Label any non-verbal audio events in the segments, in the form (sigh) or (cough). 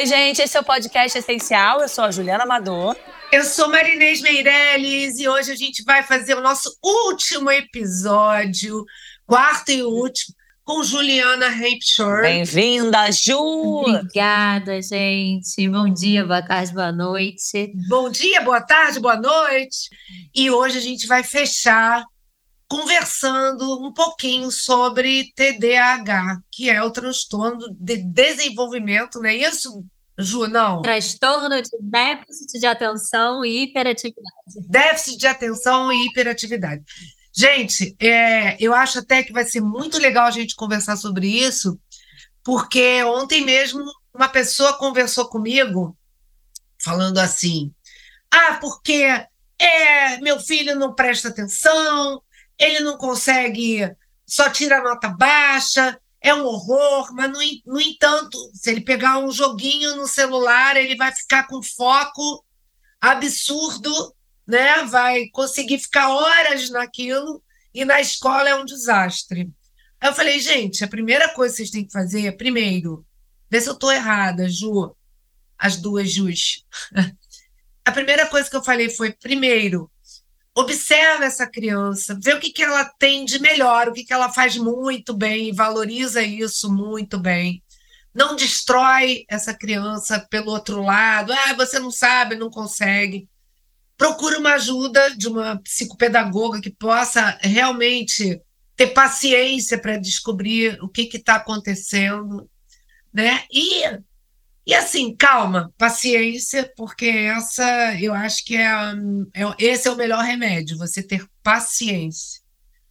Oi, gente, esse é o podcast Essencial. Eu sou a Juliana Amador. Eu sou Marinês Meirelles e hoje a gente vai fazer o nosso último episódio, quarto e último, com Juliana Hampshire. Bem-vinda, Ju! Obrigada, gente. Bom dia, boa tarde, boa noite. Bom dia, boa tarde, boa noite. E hoje a gente vai fechar conversando um pouquinho sobre TDAH, que é o transtorno de desenvolvimento, não é isso, Ju? Não. Transtorno de déficit de atenção e hiperatividade. Déficit de atenção e hiperatividade. Gente, é, eu acho até que vai ser muito legal a gente conversar sobre isso, porque ontem mesmo uma pessoa conversou comigo falando assim: ah, porque é, meu filho não presta atenção, ele não consegue, só tira nota baixa, é um horror, mas no, no entanto, se ele pegar um joguinho no celular, ele vai ficar com foco absurdo, né? Vai conseguir ficar horas naquilo e na escola é um desastre. Aí eu falei, gente, a primeira coisa que vocês têm que fazer é, primeiro, ver se eu estou errada, Ju, as duas Jus. (laughs) a primeira coisa que eu falei foi, primeiro, observa essa criança, vê o que, que ela tem de melhor, o que, que ela faz muito bem, valoriza isso muito bem. Não destrói essa criança pelo outro lado, ah, você não sabe, não consegue. Procura uma ajuda de uma psicopedagoga que possa realmente ter paciência para descobrir o que está acontecendo, né? E e assim, calma, paciência, porque essa eu acho que é, é, esse é o melhor remédio, você ter paciência.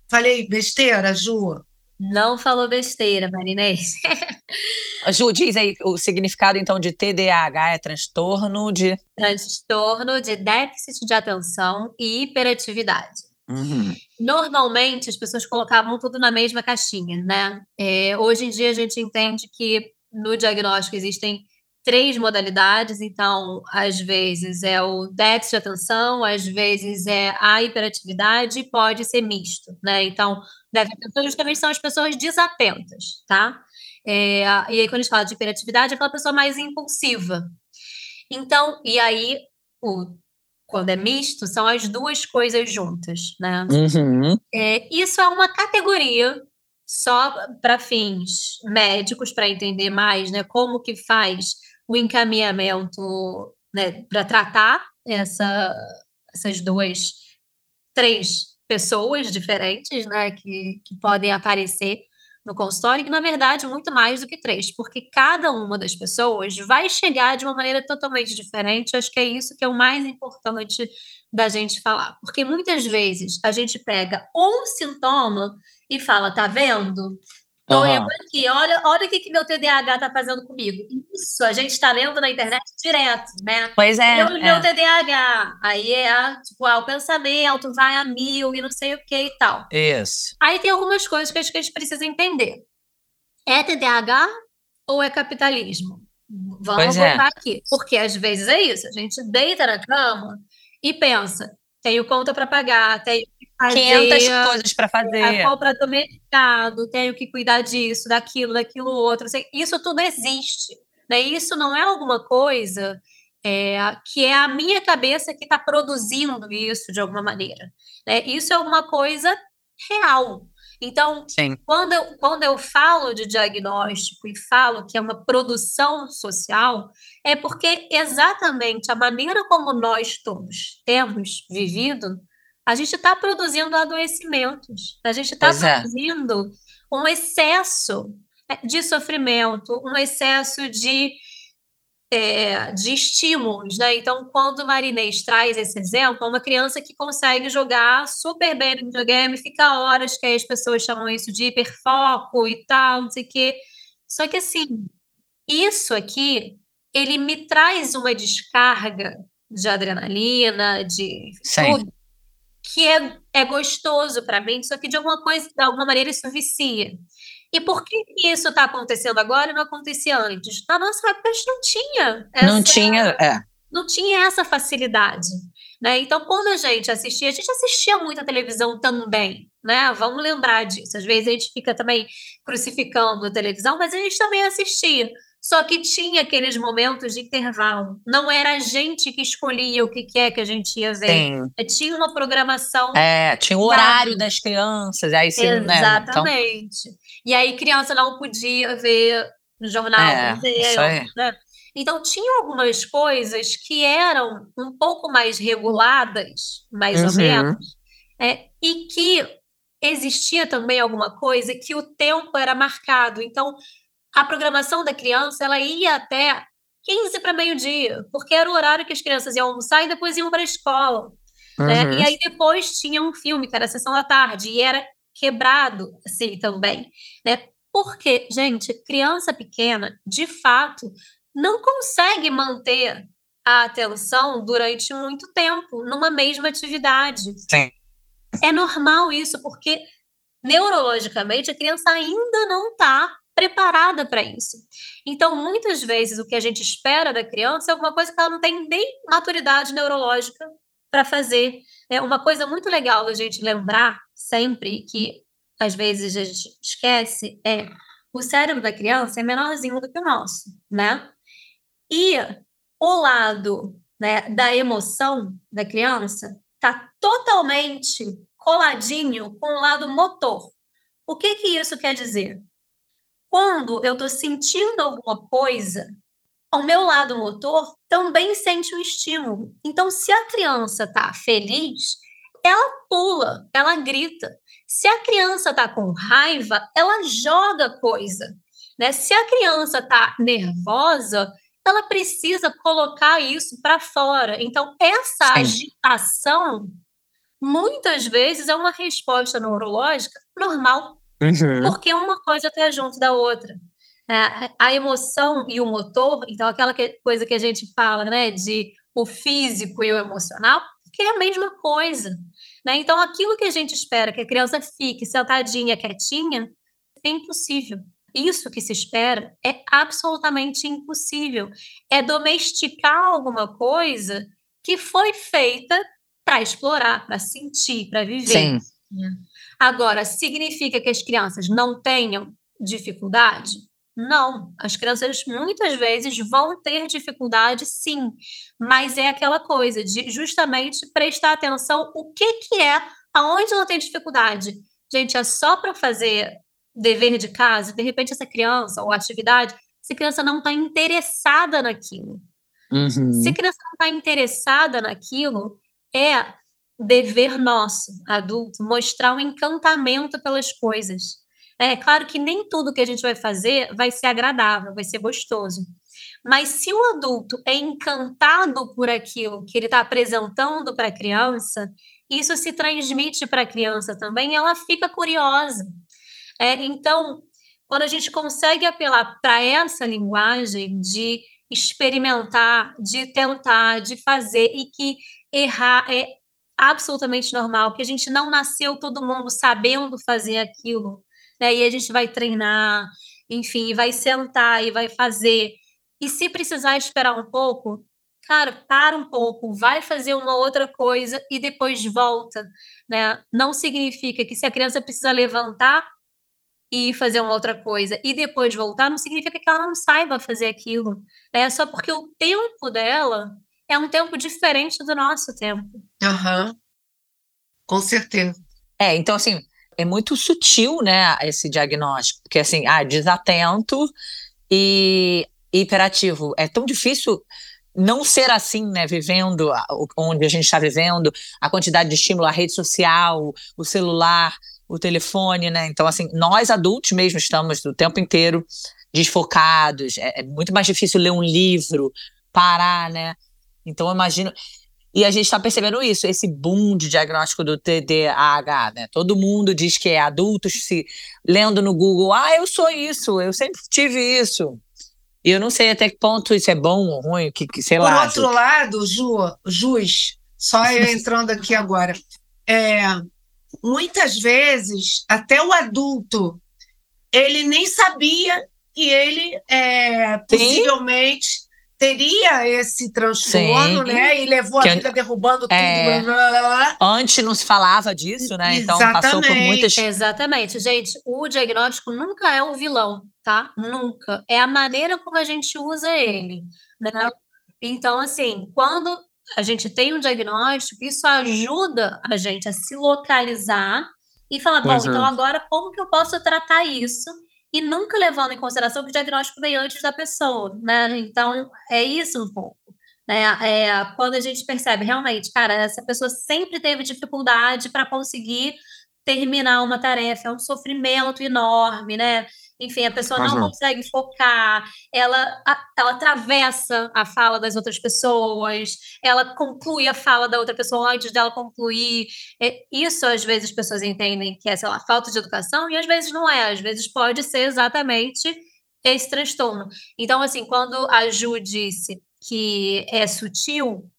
Falei besteira, Ju? Não falou besteira, Marinês. (laughs) Ju, diz aí o significado então de TDAH é transtorno de. Transtorno de déficit de atenção e hiperatividade. Uhum. Normalmente as pessoas colocavam tudo na mesma caixinha, né? É, hoje em dia a gente entende que no diagnóstico existem três modalidades, então, às vezes é o déficit de atenção, às vezes é a hiperatividade e pode ser misto, né? Então, déficit de atenção justamente são as pessoas desatentas, tá? É, e aí, quando a gente fala de hiperatividade, é aquela pessoa mais impulsiva. Então, e aí, o, quando é misto, são as duas coisas juntas, né? Uhum. É, isso é uma categoria só para fins médicos, para entender mais, né, como que faz o encaminhamento né, para tratar essa, essas duas, três pessoas diferentes né, que, que podem aparecer no consultório, que na verdade muito mais do que três, porque cada uma das pessoas vai chegar de uma maneira totalmente diferente. Acho que é isso que é o mais importante da gente falar, porque muitas vezes a gente pega um sintoma e fala, tá vendo? Estou uhum. aqui, olha, olha o que, que meu TDAH está fazendo comigo. Isso, a gente está lendo na internet direto, né? Pois é. Meu, é. meu TDAH. Aí é tipo, ah, o pensamento vai a mil e não sei o que e tal. Isso. Aí tem algumas coisas que a gente precisa entender. É TDAH ou é capitalismo? Vamos pois é. voltar é. aqui. Porque às vezes é isso, a gente deita na cama e pensa, tenho conta para pagar, tenho fazer 500 coisas para fazer. A compra do mercado, tenho que cuidar disso, daquilo, daquilo outro. Isso tudo existe. Né? Isso não é alguma coisa é, que é a minha cabeça que está produzindo isso de alguma maneira. Né? Isso é alguma coisa real. Então, Sim. Quando, eu, quando eu falo de diagnóstico e falo que é uma produção social, é porque exatamente a maneira como nós todos temos vivido a gente está produzindo adoecimentos, a gente está é. produzindo é. um excesso né, de sofrimento, um excesso de, é, de estímulos. Né? Então, quando o Marinês traz esse exemplo, uma criança que consegue jogar super bem no videogame, fica horas, que aí as pessoas chamam isso de hiperfoco e tal, não sei o quê. Só que, assim, isso aqui, ele me traz uma descarga de adrenalina, de Sim que é, é gostoso para mim, só que de alguma coisa, de alguma maneira isso vicia. E por que isso está acontecendo agora e não acontecia antes? Na nossa época a gente não tinha. Essa, não tinha, é. Não tinha essa facilidade. Né? Então, quando a gente assistia, a gente assistia muita televisão também, né? Vamos lembrar disso. Às vezes a gente fica também crucificando a televisão, mas a gente também assistia. Só que tinha aqueles momentos de intervalo. Não era a gente que escolhia o que é que a gente ia ver. Sim. É, tinha uma programação. É, tinha o horário das crianças. Aí sim, Exatamente. Né? Então... E aí criança não podia ver no jornal. É, isso aí. Né? Então, tinha algumas coisas que eram um pouco mais reguladas, mais uhum. ou menos, é, e que existia também alguma coisa que o tempo era marcado. Então, a programação da criança ela ia até 15 para meio-dia, porque era o horário que as crianças iam almoçar e depois iam para a escola. Uhum. Né? E aí depois tinha um filme, que era a sessão da tarde, e era quebrado assim também. Né? Porque, gente, criança pequena, de fato, não consegue manter a atenção durante muito tempo numa mesma atividade. Sim. É normal isso, porque neurologicamente a criança ainda não está preparada para isso. Então, muitas vezes, o que a gente espera da criança é alguma coisa que ela não tem nem maturidade neurológica para fazer. É uma coisa muito legal a gente lembrar sempre, que às vezes a gente esquece, é o cérebro da criança é menorzinho do que o nosso, né? E o lado né, da emoção da criança está totalmente coladinho com o lado motor. O que, que isso quer dizer? Quando eu estou sentindo alguma coisa, o meu lado motor também sente o um estímulo. Então, se a criança está feliz, ela pula, ela grita. Se a criança está com raiva, ela joga coisa. Né? Se a criança está nervosa, ela precisa colocar isso para fora. Então, essa Sim. agitação, muitas vezes, é uma resposta neurológica normal, uhum. porque uma coisa está junto da outra. É, a emoção e o motor, então, aquela que, coisa que a gente fala, né, de o físico e o emocional, que é a mesma coisa. Né? Então, aquilo que a gente espera que a criança fique sentadinha, quietinha, é impossível. Isso que se espera é absolutamente impossível. É domesticar alguma coisa que foi feita para explorar, para sentir, para viver. Sim. Né? Agora, significa que as crianças não tenham dificuldade? Não, as crianças muitas vezes vão ter dificuldade, sim, mas é aquela coisa de justamente prestar atenção o que que é, aonde ela tem dificuldade. Gente, é só para fazer dever de casa, de repente essa criança ou atividade, se a criança não está interessada naquilo. Uhum. Se a criança não está interessada naquilo, é dever nosso, adulto, mostrar um encantamento pelas coisas. É claro que nem tudo que a gente vai fazer vai ser agradável, vai ser gostoso. Mas se o adulto é encantado por aquilo que ele está apresentando para a criança, isso se transmite para a criança também, ela fica curiosa. É, então, quando a gente consegue apelar para essa linguagem de experimentar, de tentar, de fazer e que errar é absolutamente normal, que a gente não nasceu todo mundo sabendo fazer aquilo, né? E a gente vai treinar, enfim, vai sentar e vai fazer. E se precisar esperar um pouco, cara, para um pouco, vai fazer uma outra coisa e depois volta, né? Não significa que se a criança precisa levantar, e fazer uma outra coisa e depois voltar, não significa que ela não saiba fazer aquilo. É só porque o tempo dela é um tempo diferente do nosso tempo. Aham. Uhum. Com certeza. É, então assim, é muito sutil, né, esse diagnóstico, porque assim, ah, desatento e hiperativo. É tão difícil não ser assim, né, vivendo onde a gente está vivendo, a quantidade de estímulo, a rede social, o celular, o telefone, né? Então, assim, nós adultos mesmo estamos o tempo inteiro desfocados. É, é muito mais difícil ler um livro, parar, né? Então, eu imagino. E a gente está percebendo isso, esse boom de diagnóstico do TDAH, né? Todo mundo diz que é adultos se lendo no Google, ah, eu sou isso, eu sempre tive isso. E eu não sei até que ponto isso é bom ou ruim, que, que sei Por lá. Por outro lado, Ju, Jus, só (laughs) eu entrando aqui agora, é, muitas vezes, até o adulto, ele nem sabia que ele é, possivelmente teria esse transtorno, Sim. né? E levou que a vida derrubando tudo. É... Blá, blá, blá, Antes não se falava disso, né? Então passou por muitas. Exatamente, gente. O diagnóstico nunca é o vilão, tá? Nunca. É a maneira como a gente usa ele. Né? Então, assim, quando a gente tem um diagnóstico, isso ajuda a gente a se localizar e falar, bom, então agora como que eu posso tratar isso? E nunca levando em consideração que o diagnóstico veio antes da pessoa, né? Então, é isso um pouco. Né? É, quando a gente percebe, realmente, cara, essa pessoa sempre teve dificuldade para conseguir terminar uma tarefa, é um sofrimento enorme, né? Enfim, a pessoa não uhum. consegue focar, ela, ela atravessa a fala das outras pessoas, ela conclui a fala da outra pessoa antes dela concluir. É, isso, às vezes, as pessoas entendem que é, sei lá, falta de educação, e às vezes não é, às vezes pode ser exatamente esse transtorno. Então, assim, quando a Ju disse que é sutil,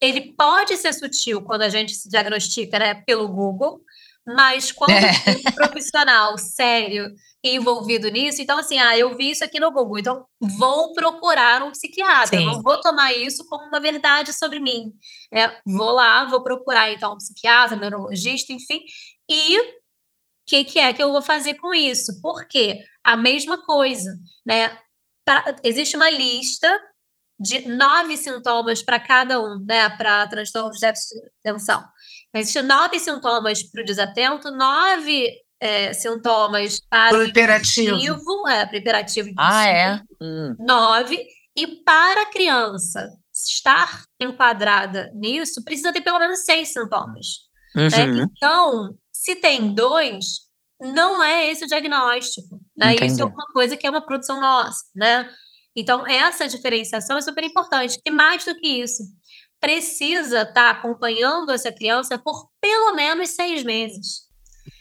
ele pode ser sutil quando a gente se diagnostica né, pelo Google, mas quando é. um profissional sério envolvido nisso, então assim, ah, eu vi isso aqui no Google, então vou procurar um psiquiatra, Sim. não vou tomar isso como uma verdade sobre mim. É, vou lá, vou procurar então um psiquiatra, neurologista, enfim, e o que, que é que eu vou fazer com isso? Porque a mesma coisa, né? Pra, existe uma lista de nove sintomas para cada um, né? Para transtorno de déficit de atenção. Existem nove sintomas para o desatento, nove é, sintomas para o hiperativo. É, para o hiperativo. Ah, é? Hum. Nove. E para a criança estar enquadrada nisso, precisa ter pelo menos seis sintomas. Né? Uhum. Né? Então, se tem dois, não é esse o diagnóstico. Né? Isso é uma coisa que é uma produção nossa. Né? Então, essa diferenciação é super importante. E mais do que isso, precisa estar tá acompanhando essa criança por pelo menos seis meses.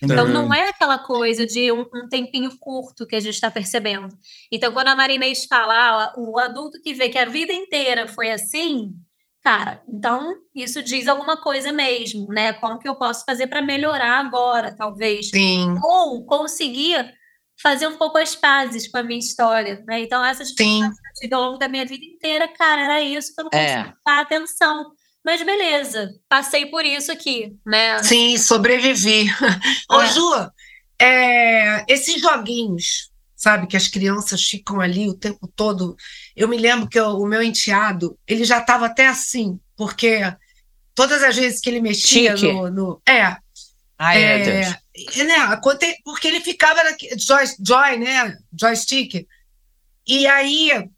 Então, não é aquela coisa de um, um tempinho curto que a gente está percebendo. Então, quando a Marinês fala, ah, o adulto que vê que a vida inteira foi assim, cara, então isso diz alguma coisa mesmo, né? Como que eu posso fazer para melhorar agora, talvez? Sim. Ou conseguir fazer um pouco as pazes com a minha história, né? Então, essas coisas que eu tive ao longo da minha vida inteira, cara, era isso que eu não conseguia é. dar atenção. Mas beleza, passei por isso aqui, né? Sim, sobrevivi. (laughs) Ô, é. Ju, é, esses joguinhos, sabe, que as crianças ficam ali o tempo todo. Eu me lembro que eu, o meu enteado, ele já estava até assim, porque todas as vezes que ele mexia no, no, É. Ai, é, meu Deus né, porque ele ficava na, joy, joy, né, joystick. E aí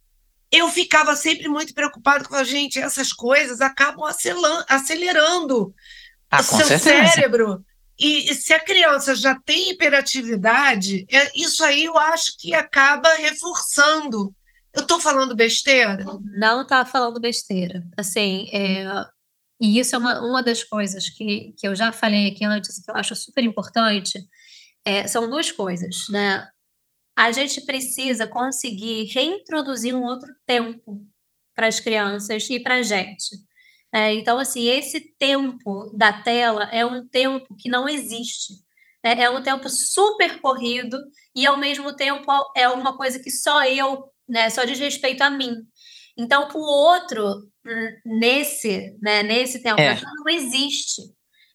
eu ficava sempre muito preocupado com a gente, essas coisas acabam acelerando ah, o seu certeza. cérebro. E, e, se a criança já tem hiperatividade, é, isso aí eu acho que acaba reforçando. Eu estou falando besteira? Não está falando besteira. Assim, é, e isso é uma, uma das coisas que, que eu já falei aqui antes, que eu acho super importante, é, são duas coisas, né? A gente precisa conseguir reintroduzir um outro tempo para as crianças e para a gente. É, então, assim, esse tempo da tela é um tempo que não existe. Né? É um tempo super corrido e, ao mesmo tempo, é uma coisa que só eu, né, só diz respeito a mim. Então, o outro nesse, né, nesse tempo é. não existe.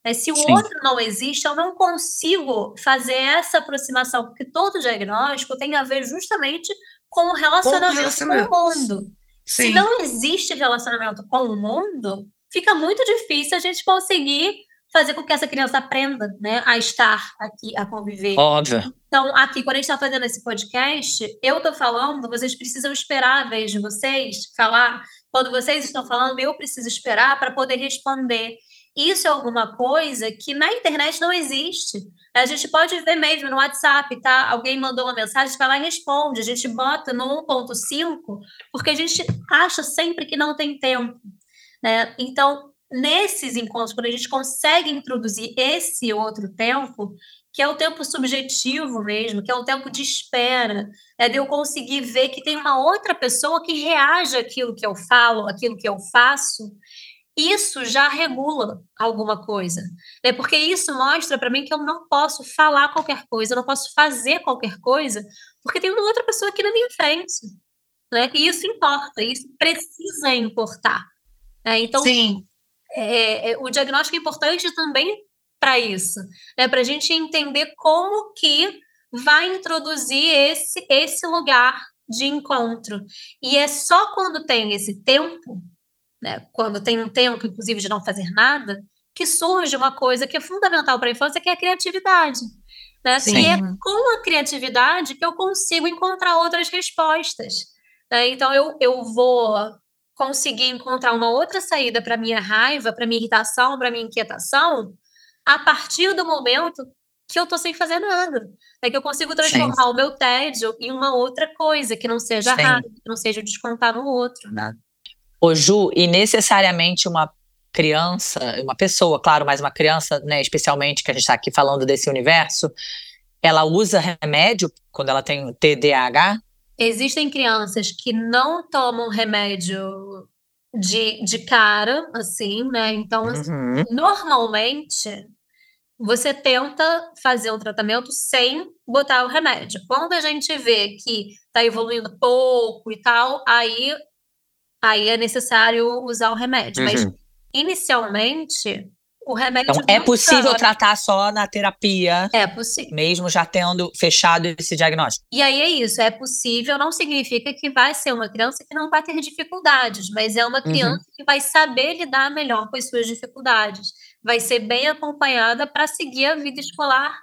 É, se o Sim. outro não existe, eu não consigo fazer essa aproximação, porque todo diagnóstico tem a ver justamente com o relacionamento com, relacionamento. com o mundo. Sim. Se não existe relacionamento com o mundo, fica muito difícil a gente conseguir fazer com que essa criança aprenda né, a estar aqui, a conviver. Óbvio. Então, aqui, quando a gente está fazendo esse podcast, eu estou falando, vocês precisam esperar a vez de vocês falar quando vocês estão falando, eu preciso esperar para poder responder. Isso é alguma coisa que na internet não existe. A gente pode ver mesmo no WhatsApp, tá? Alguém mandou uma mensagem, vai lá e responde. A gente bota no 1.5, porque a gente acha sempre que não tem tempo. Né? Então, nesses encontros, quando a gente consegue introduzir esse outro tempo, que é o tempo subjetivo mesmo, que é o tempo de espera, é de eu conseguir ver que tem uma outra pessoa que reage àquilo que eu falo, àquilo que eu faço, isso já regula alguma coisa. Né? Porque isso mostra para mim que eu não posso falar qualquer coisa, eu não posso fazer qualquer coisa, porque tem uma outra pessoa aqui na minha frente. Né? E isso importa, isso precisa importar. Né? Então, Sim. É, é, o diagnóstico é importante também para isso, né? para a gente entender como que vai introduzir esse, esse lugar de encontro. E é só quando tem esse tempo, né, quando tem um tempo, inclusive, de não fazer nada, que surge uma coisa que é fundamental para a infância, que é a criatividade. Né? E é com a criatividade que eu consigo encontrar outras respostas. Né? Então, eu, eu vou conseguir encontrar uma outra saída para minha raiva, para minha irritação, para minha inquietação, a partir do momento que eu tô sem fazer nada. É que eu consigo transformar Sim. o meu tédio em uma outra coisa, que não seja Sim. raiva, que não seja descontar no outro. Nada. Ô Ju, e necessariamente uma criança, uma pessoa, claro, mas uma criança, né, especialmente que a gente está aqui falando desse universo, ela usa remédio quando ela tem TDAH? Existem crianças que não tomam remédio de, de cara, assim, né? Então, uhum. normalmente, você tenta fazer um tratamento sem botar o remédio. Quando a gente vê que está evoluindo pouco e tal, aí, aí é necessário usar o remédio. Uhum. Mas, inicialmente, o remédio. Então, é possível tratar só na terapia. É possível. Mesmo já tendo fechado esse diagnóstico. E aí é isso, é possível, não significa que vai ser uma criança que não vai ter dificuldades, mas é uma uhum. criança uhum. que vai saber lidar melhor com as suas dificuldades. Vai ser bem acompanhada para seguir a vida escolar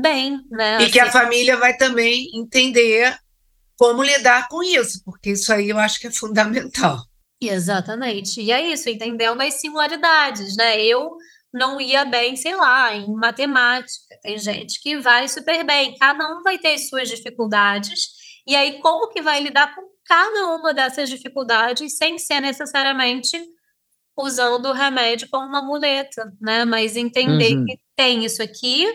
bem, né? E assim. que a assim. família vai também entender como lidar com isso, porque isso aí eu acho que é fundamental. Exatamente. E é isso, entendendo as singularidades, né? Eu não ia bem, sei lá, em matemática. Tem gente que vai super bem. Cada um vai ter suas dificuldades. E aí, como que vai lidar com cada uma dessas dificuldades sem ser necessariamente usando o remédio como uma muleta, né? Mas entender uhum. que tem isso aqui,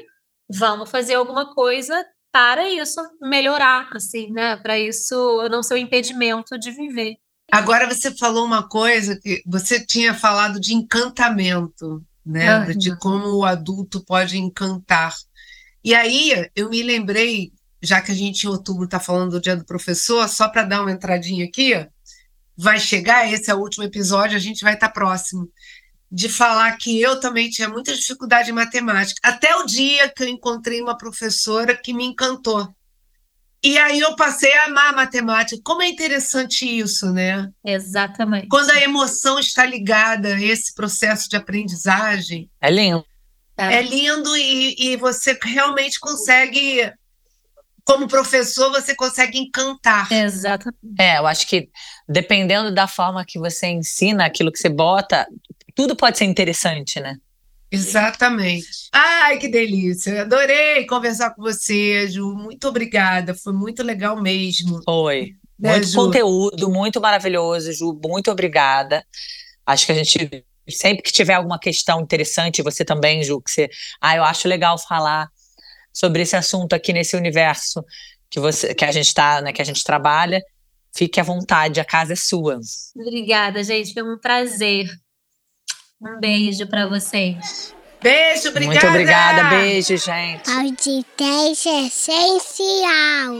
vamos fazer alguma coisa para isso melhorar, assim, né? Para isso não ser um impedimento de viver. Agora você falou uma coisa que você tinha falado de encantamento, né? Ah, de como o adulto pode encantar. E aí eu me lembrei, já que a gente em outubro está falando do Dia do Professor, só para dar uma entradinha aqui, vai chegar, esse é o último episódio, a gente vai estar tá próximo, de falar que eu também tinha muita dificuldade em matemática, até o dia que eu encontrei uma professora que me encantou. E aí eu passei a amar a matemática. Como é interessante isso, né? Exatamente. Quando a emoção está ligada a esse processo de aprendizagem. É lindo. É, é lindo e, e você realmente consegue como professor, você consegue encantar. Exatamente. É, eu acho que dependendo da forma que você ensina, aquilo que você bota, tudo pode ser interessante, né? Exatamente. Ai, que delícia. Adorei conversar com você, Ju. Muito obrigada. Foi muito legal mesmo. Foi. Né, muito Ju? conteúdo, muito maravilhoso, Ju. Muito obrigada. Acho que a gente, sempre que tiver alguma questão interessante, você também, Ju, que você. Ah, eu acho legal falar sobre esse assunto aqui nesse universo que, você, que a gente está, né, que a gente trabalha. Fique à vontade, a casa é sua. Obrigada, gente. Foi um prazer. Um beijo para vocês. Beijo, obrigada. Muito obrigada, beijo, gente. Audiência essencial.